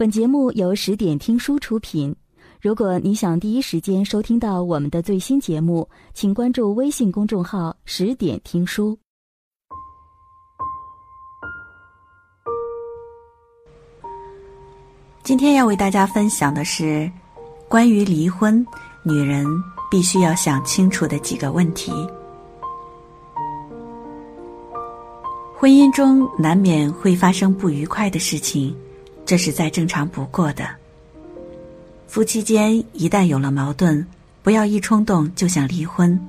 本节目由十点听书出品。如果你想第一时间收听到我们的最新节目，请关注微信公众号“十点听书”。今天要为大家分享的是关于离婚，女人必须要想清楚的几个问题。婚姻中难免会发生不愉快的事情，这是再正常不过的。夫妻间一旦有了矛盾，不要一冲动就想离婚，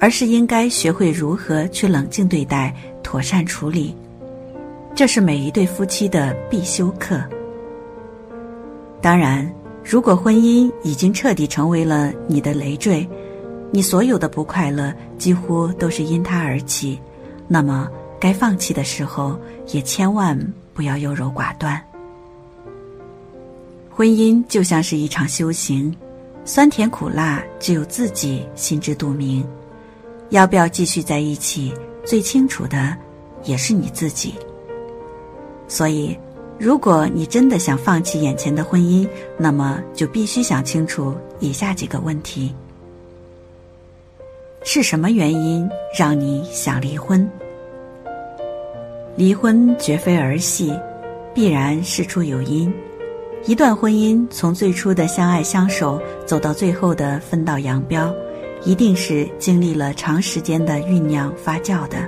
而是应该学会如何去冷静对待、妥善处理，这是每一对夫妻的必修课。当然，如果婚姻已经彻底成为了你的累赘，你所有的不快乐几乎都是因它而起，那么。该放弃的时候，也千万不要优柔寡断。婚姻就像是一场修行，酸甜苦辣只有自己心知肚明。要不要继续在一起，最清楚的也是你自己。所以，如果你真的想放弃眼前的婚姻，那么就必须想清楚以下几个问题：是什么原因让你想离婚？离婚绝非儿戏，必然事出有因。一段婚姻从最初的相爱相守，走到最后的分道扬镳，一定是经历了长时间的酝酿发酵的。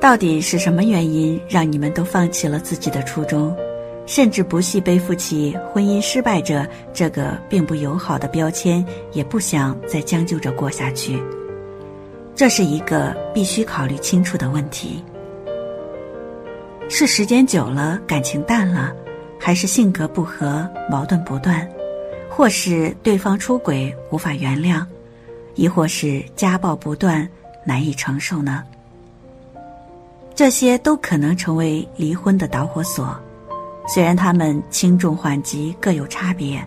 到底是什么原因让你们都放弃了自己的初衷，甚至不惜背负起婚姻失败者这个并不友好的标签，也不想再将就着过下去？这是一个必须考虑清楚的问题。是时间久了感情淡了，还是性格不合矛盾不断，或是对方出轨无法原谅，亦或是家暴不断难以承受呢？这些都可能成为离婚的导火索。虽然他们轻重缓急各有差别，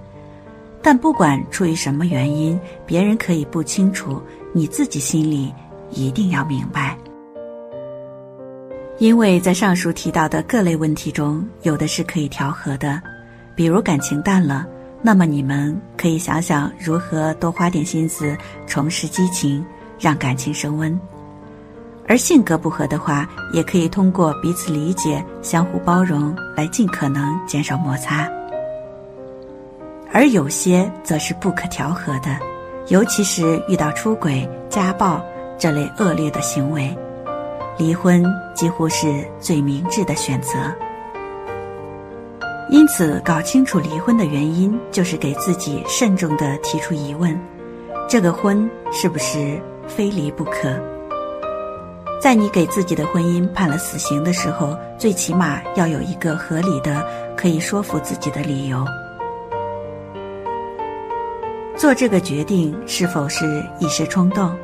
但不管出于什么原因，别人可以不清楚，你自己心里一定要明白。因为在上述提到的各类问题中，有的是可以调和的，比如感情淡了，那么你们可以想想如何多花点心思重拾激情，让感情升温；而性格不合的话，也可以通过彼此理解、相互包容来尽可能减少摩擦。而有些则是不可调和的，尤其是遇到出轨、家暴这类恶劣的行为。离婚几乎是最明智的选择，因此搞清楚离婚的原因，就是给自己慎重的提出疑问：这个婚是不是非离不可？在你给自己的婚姻判了死刑的时候，最起码要有一个合理的、可以说服自己的理由。做这个决定是否是一时冲动？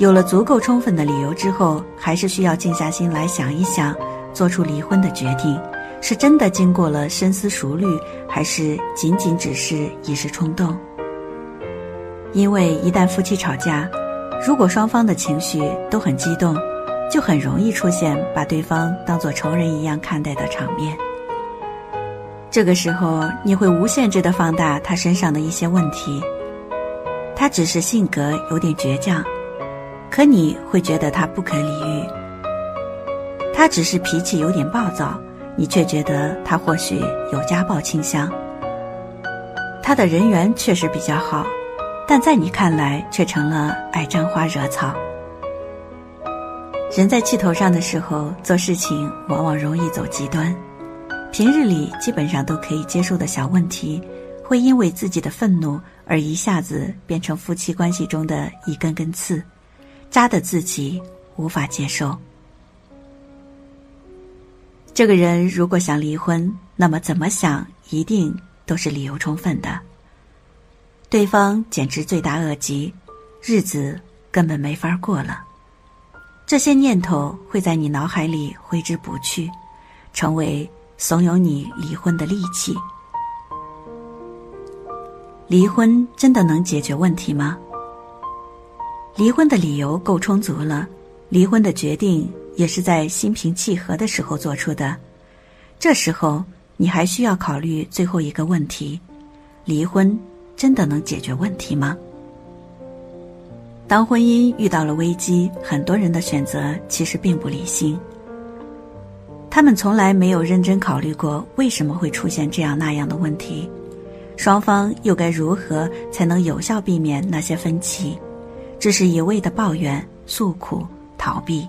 有了足够充分的理由之后，还是需要静下心来想一想，做出离婚的决定，是真的经过了深思熟虑，还是仅仅只是一时冲动？因为一旦夫妻吵架，如果双方的情绪都很激动，就很容易出现把对方当作仇人一样看待的场面。这个时候，你会无限制的放大他身上的一些问题，他只是性格有点倔强。可你会觉得他不可理喻，他只是脾气有点暴躁，你却觉得他或许有家暴倾向。他的人缘确实比较好，但在你看来却成了爱沾花惹草。人在气头上的时候做事情往往容易走极端，平日里基本上都可以接受的小问题，会因为自己的愤怒而一下子变成夫妻关系中的一根根刺。扎的自己无法接受。这个人如果想离婚，那么怎么想一定都是理由充分的。对方简直罪大恶极，日子根本没法过了。这些念头会在你脑海里挥之不去，成为怂恿你离婚的利器。离婚真的能解决问题吗？离婚的理由够充足了，离婚的决定也是在心平气和的时候做出的。这时候，你还需要考虑最后一个问题：离婚真的能解决问题吗？当婚姻遇到了危机，很多人的选择其实并不理性。他们从来没有认真考虑过为什么会出现这样那样的问题，双方又该如何才能有效避免那些分歧？只是一味的抱怨、诉苦、逃避。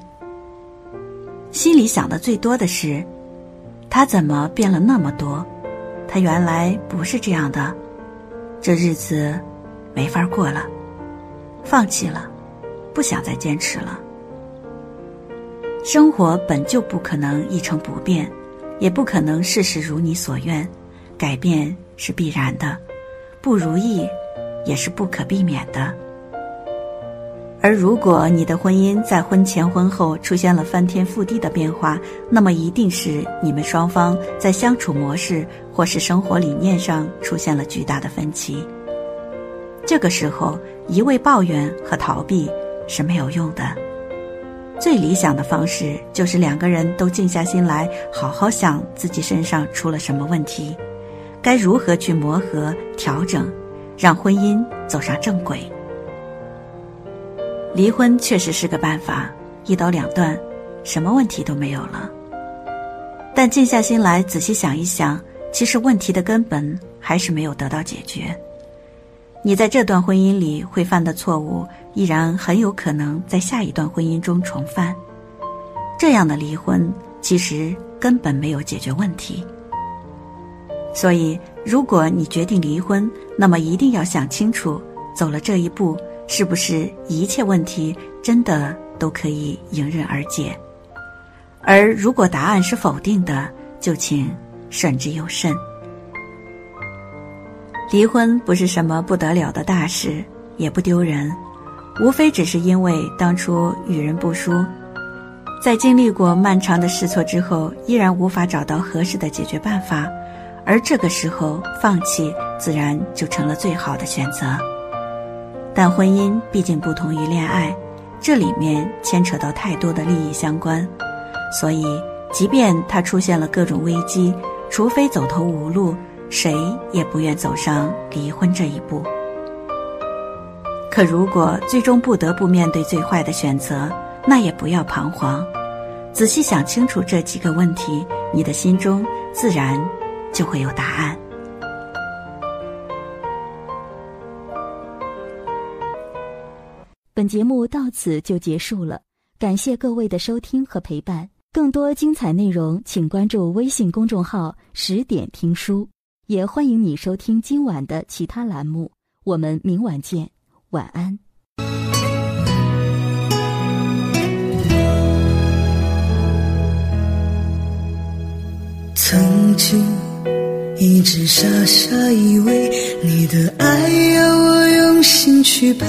心里想的最多的是，他怎么变了那么多？他原来不是这样的，这日子没法过了，放弃了，不想再坚持了。生活本就不可能一成不变，也不可能事事如你所愿，改变是必然的，不如意也是不可避免的。而如果你的婚姻在婚前婚后出现了翻天覆地的变化，那么一定是你们双方在相处模式或是生活理念上出现了巨大的分歧。这个时候，一味抱怨和逃避是没有用的。最理想的方式就是两个人都静下心来，好好想自己身上出了什么问题，该如何去磨合调整，让婚姻走上正轨。离婚确实是个办法，一刀两断，什么问题都没有了。但静下心来仔细想一想，其实问题的根本还是没有得到解决。你在这段婚姻里会犯的错误。依然很有可能在下一段婚姻中重犯，这样的离婚其实根本没有解决问题。所以，如果你决定离婚，那么一定要想清楚，走了这一步，是不是一切问题真的都可以迎刃而解？而如果答案是否定的，就请慎之又慎。离婚不是什么不得了的大事，也不丢人。无非只是因为当初与人不淑，在经历过漫长的试错之后，依然无法找到合适的解决办法，而这个时候放弃自然就成了最好的选择。但婚姻毕竟不同于恋爱，这里面牵扯到太多的利益相关，所以即便它出现了各种危机，除非走投无路，谁也不愿走上离婚这一步。可如果最终不得不面对最坏的选择，那也不要彷徨，仔细想清楚这几个问题，你的心中自然就会有答案。本节目到此就结束了，感谢各位的收听和陪伴。更多精彩内容，请关注微信公众号“十点听书”，也欢迎你收听今晚的其他栏目。我们明晚见。晚安。曾经一直傻傻以为你的爱要我用心去陪，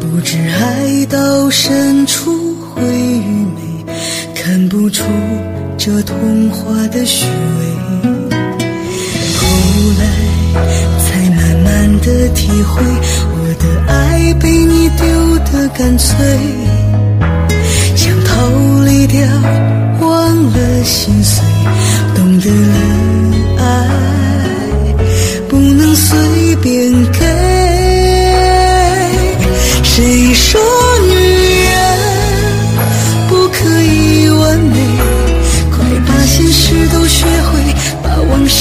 不知爱到深处会与美，看不出这童话的虚伪。后来才慢慢。的体会，我的爱被你丢得干脆，想逃离掉，忘了心碎，懂得了爱不能随便给。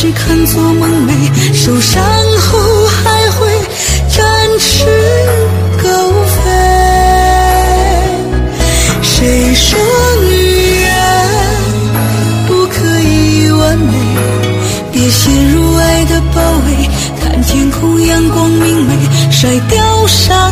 只看作梦寐，受伤后。还会展翅高飞。谁说女人不可以完美？别陷入爱的包围，看天空阳光明媚，甩掉伤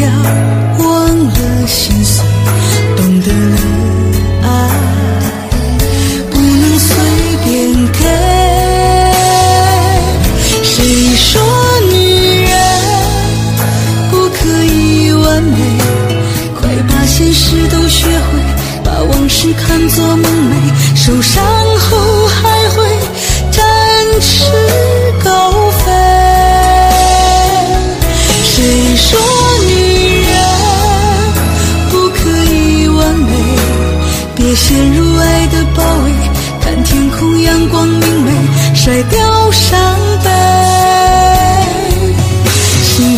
要忘了心碎懂得了爱不能随便给。谁说女人不可以完美？快把现实都学会把往事看作梦寐受伤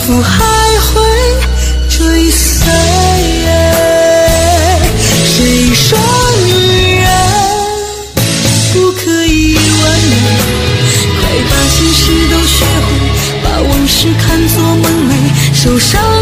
福还会追随。谁说女人不可以完美？快把心事都学会，把往事看作梦寐，受伤。